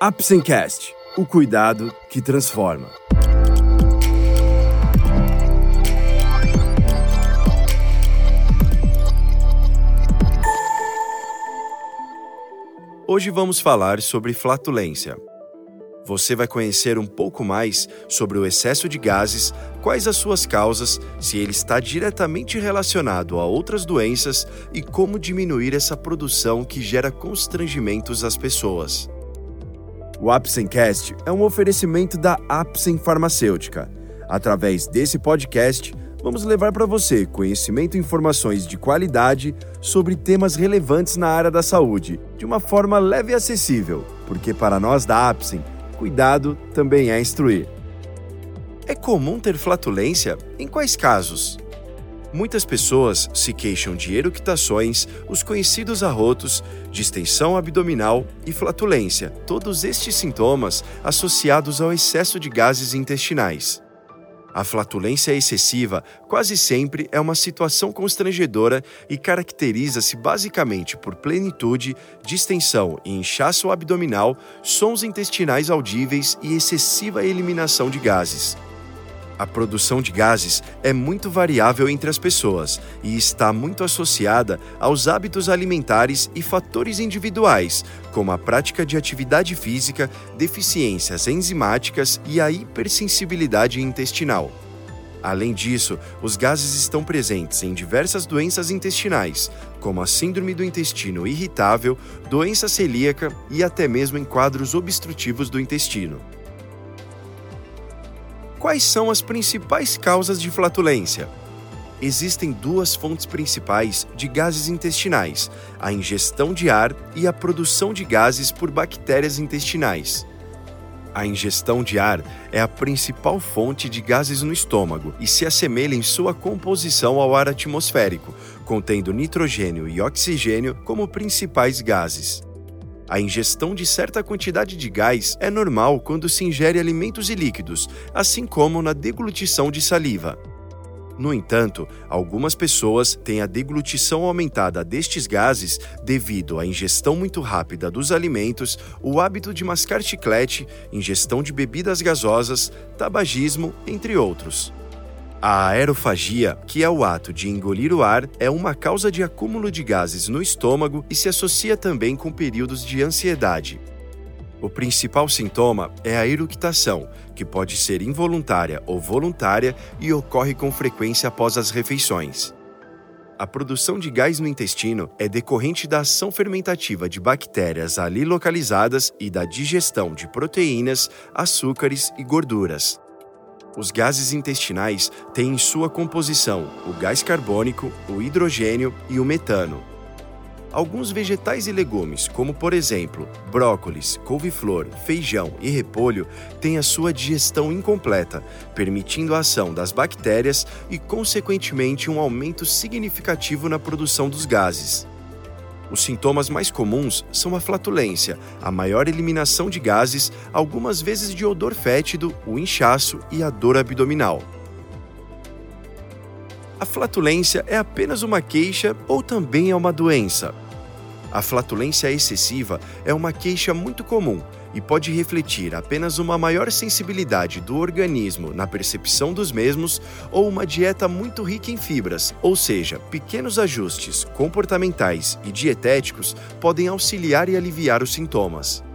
Apsencast, o cuidado que transforma. Hoje vamos falar sobre flatulência. Você vai conhecer um pouco mais sobre o excesso de gases, quais as suas causas, se ele está diretamente relacionado a outras doenças e como diminuir essa produção que gera constrangimentos às pessoas. O Apsencast é um oferecimento da Apsen Farmacêutica. Através desse podcast, vamos levar para você conhecimento e informações de qualidade sobre temas relevantes na área da saúde, de uma forma leve e acessível, porque para nós da Apsen, cuidado também é instruir. É comum ter flatulência? Em quais casos? Muitas pessoas se queixam de eructações, os conhecidos arrotos, distensão abdominal e flatulência, todos estes sintomas associados ao excesso de gases intestinais. A flatulência excessiva quase sempre é uma situação constrangedora e caracteriza-se basicamente por plenitude, distensão e inchaço abdominal, sons intestinais audíveis e excessiva eliminação de gases. A produção de gases é muito variável entre as pessoas e está muito associada aos hábitos alimentares e fatores individuais, como a prática de atividade física, deficiências enzimáticas e a hipersensibilidade intestinal. Além disso, os gases estão presentes em diversas doenças intestinais, como a síndrome do intestino irritável, doença celíaca e até mesmo em quadros obstrutivos do intestino. Quais são as principais causas de flatulência? Existem duas fontes principais de gases intestinais: a ingestão de ar e a produção de gases por bactérias intestinais. A ingestão de ar é a principal fonte de gases no estômago e se assemelha em sua composição ao ar atmosférico, contendo nitrogênio e oxigênio como principais gases. A ingestão de certa quantidade de gás é normal quando se ingere alimentos e líquidos, assim como na deglutição de saliva. No entanto, algumas pessoas têm a deglutição aumentada destes gases devido à ingestão muito rápida dos alimentos, o hábito de mascar chiclete, ingestão de bebidas gasosas, tabagismo, entre outros. A aerofagia, que é o ato de engolir o ar, é uma causa de acúmulo de gases no estômago e se associa também com períodos de ansiedade. O principal sintoma é a eructação, que pode ser involuntária ou voluntária e ocorre com frequência após as refeições. A produção de gás no intestino é decorrente da ação fermentativa de bactérias ali localizadas e da digestão de proteínas, açúcares e gorduras. Os gases intestinais têm em sua composição o gás carbônico, o hidrogênio e o metano. Alguns vegetais e legumes, como por exemplo brócolis, couve-flor, feijão e repolho, têm a sua digestão incompleta, permitindo a ação das bactérias e, consequentemente, um aumento significativo na produção dos gases. Os sintomas mais comuns são a flatulência, a maior eliminação de gases, algumas vezes de odor fétido, o inchaço e a dor abdominal. A flatulência é apenas uma queixa ou também é uma doença? A flatulência excessiva é uma queixa muito comum e pode refletir apenas uma maior sensibilidade do organismo na percepção dos mesmos ou uma dieta muito rica em fibras, ou seja, pequenos ajustes comportamentais e dietéticos podem auxiliar e aliviar os sintomas.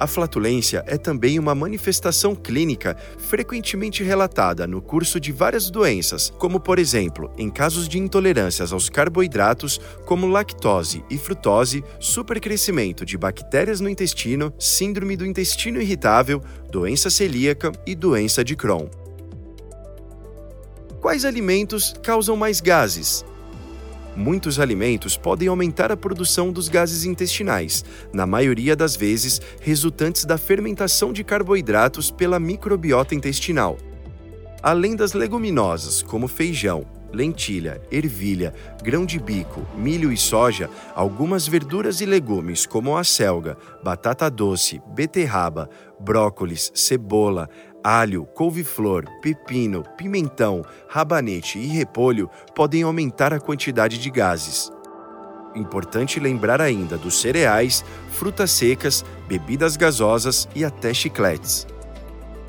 A flatulência é também uma manifestação clínica frequentemente relatada no curso de várias doenças, como, por exemplo, em casos de intolerâncias aos carboidratos, como lactose e frutose, supercrescimento de bactérias no intestino, síndrome do intestino irritável, doença celíaca e doença de Crohn. Quais alimentos causam mais gases? Muitos alimentos podem aumentar a produção dos gases intestinais, na maioria das vezes resultantes da fermentação de carboidratos pela microbiota intestinal. Além das leguminosas, como feijão, lentilha, ervilha, grão de bico, milho e soja, algumas verduras e legumes, como a selga, batata doce, beterraba, brócolis, cebola, alho, couve-flor, pepino, pimentão, rabanete e repolho podem aumentar a quantidade de gases. Importante lembrar ainda dos cereais, frutas secas, bebidas gasosas e até chicletes.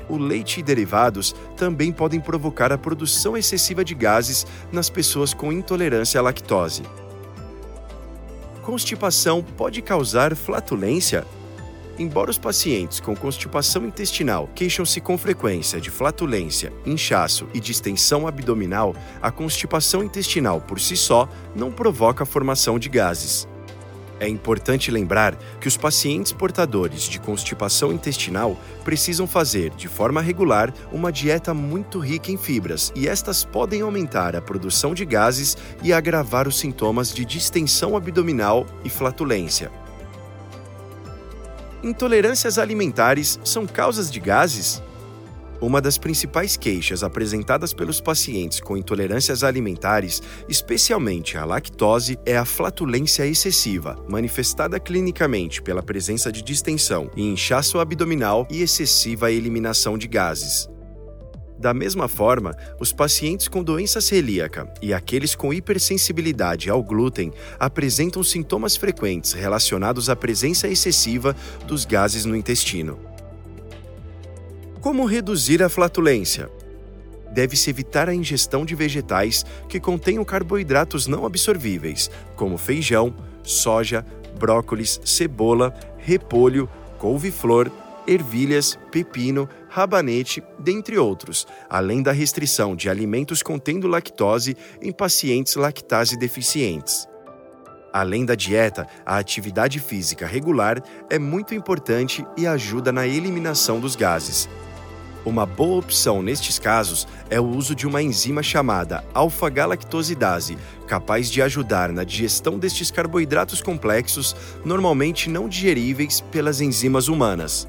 O leite e derivados também podem provocar a produção excessiva de gases nas pessoas com intolerância à lactose. Constipação pode causar flatulência? Embora os pacientes com constipação intestinal queixam-se com frequência de flatulência, inchaço e distensão abdominal, a constipação intestinal por si só não provoca a formação de gases. É importante lembrar que os pacientes portadores de constipação intestinal precisam fazer, de forma regular, uma dieta muito rica em fibras, e estas podem aumentar a produção de gases e agravar os sintomas de distensão abdominal e flatulência. Intolerâncias alimentares são causas de gases? Uma das principais queixas apresentadas pelos pacientes com intolerâncias alimentares, especialmente à lactose, é a flatulência excessiva, manifestada clinicamente pela presença de distensão e inchaço abdominal e excessiva eliminação de gases. Da mesma forma, os pacientes com doença celíaca e aqueles com hipersensibilidade ao glúten apresentam sintomas frequentes relacionados à presença excessiva dos gases no intestino. Como reduzir a flatulência? Deve-se evitar a ingestão de vegetais que contenham carboidratos não absorvíveis, como feijão, soja, brócolis, cebola, repolho, couve-flor, ervilhas, pepino, rabanete, dentre outros, além da restrição de alimentos contendo lactose em pacientes lactase deficientes. Além da dieta, a atividade física regular é muito importante e ajuda na eliminação dos gases. Uma boa opção nestes casos é o uso de uma enzima chamada alfa-galactosidase, capaz de ajudar na digestão destes carboidratos complexos, normalmente não digeríveis pelas enzimas humanas.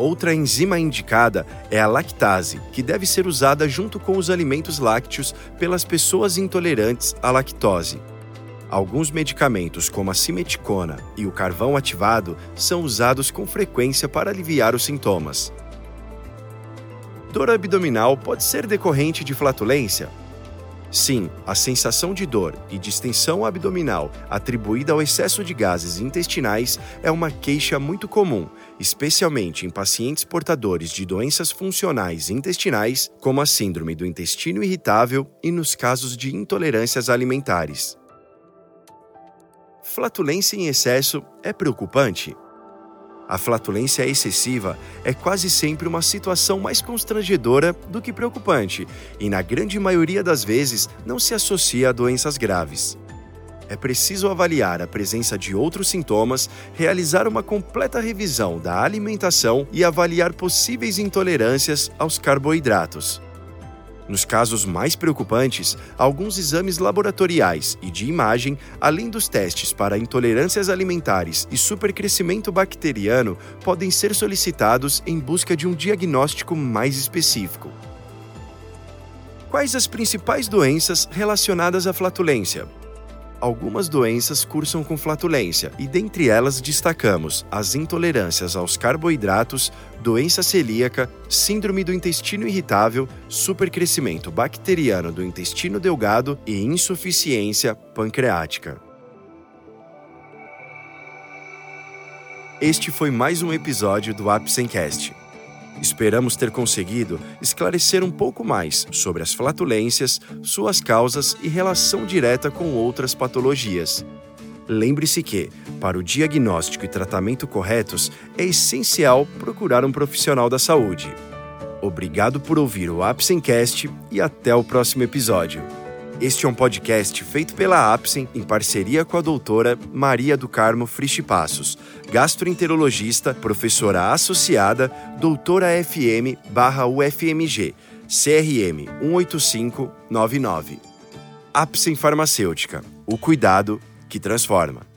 Outra enzima indicada é a lactase, que deve ser usada junto com os alimentos lácteos pelas pessoas intolerantes à lactose. Alguns medicamentos, como a simeticona e o carvão ativado, são usados com frequência para aliviar os sintomas. Dor abdominal pode ser decorrente de flatulência? Sim, a sensação de dor e distensão abdominal atribuída ao excesso de gases intestinais é uma queixa muito comum, especialmente em pacientes portadores de doenças funcionais intestinais, como a síndrome do intestino irritável e nos casos de intolerâncias alimentares. Flatulência em excesso é preocupante? A flatulência excessiva é quase sempre uma situação mais constrangedora do que preocupante e, na grande maioria das vezes, não se associa a doenças graves. É preciso avaliar a presença de outros sintomas, realizar uma completa revisão da alimentação e avaliar possíveis intolerâncias aos carboidratos. Nos casos mais preocupantes, alguns exames laboratoriais e de imagem, além dos testes para intolerâncias alimentares e supercrescimento bacteriano, podem ser solicitados em busca de um diagnóstico mais específico. Quais as principais doenças relacionadas à flatulência? Algumas doenças cursam com flatulência, e dentre elas destacamos as intolerâncias aos carboidratos, doença celíaca, síndrome do intestino irritável, supercrescimento bacteriano do intestino delgado e insuficiência pancreática. Este foi mais um episódio do Apsencast. Esperamos ter conseguido esclarecer um pouco mais sobre as flatulências, suas causas e relação direta com outras patologias. Lembre-se que, para o diagnóstico e tratamento corretos, é essencial procurar um profissional da saúde. Obrigado por ouvir o Apsencast e até o próximo episódio. Este é um podcast feito pela Apsen em parceria com a doutora Maria do Carmo Frisch Passos, gastroenterologista, professora associada, doutora FM barra UFMG, CRM 18599. Apsen Farmacêutica, o cuidado que transforma.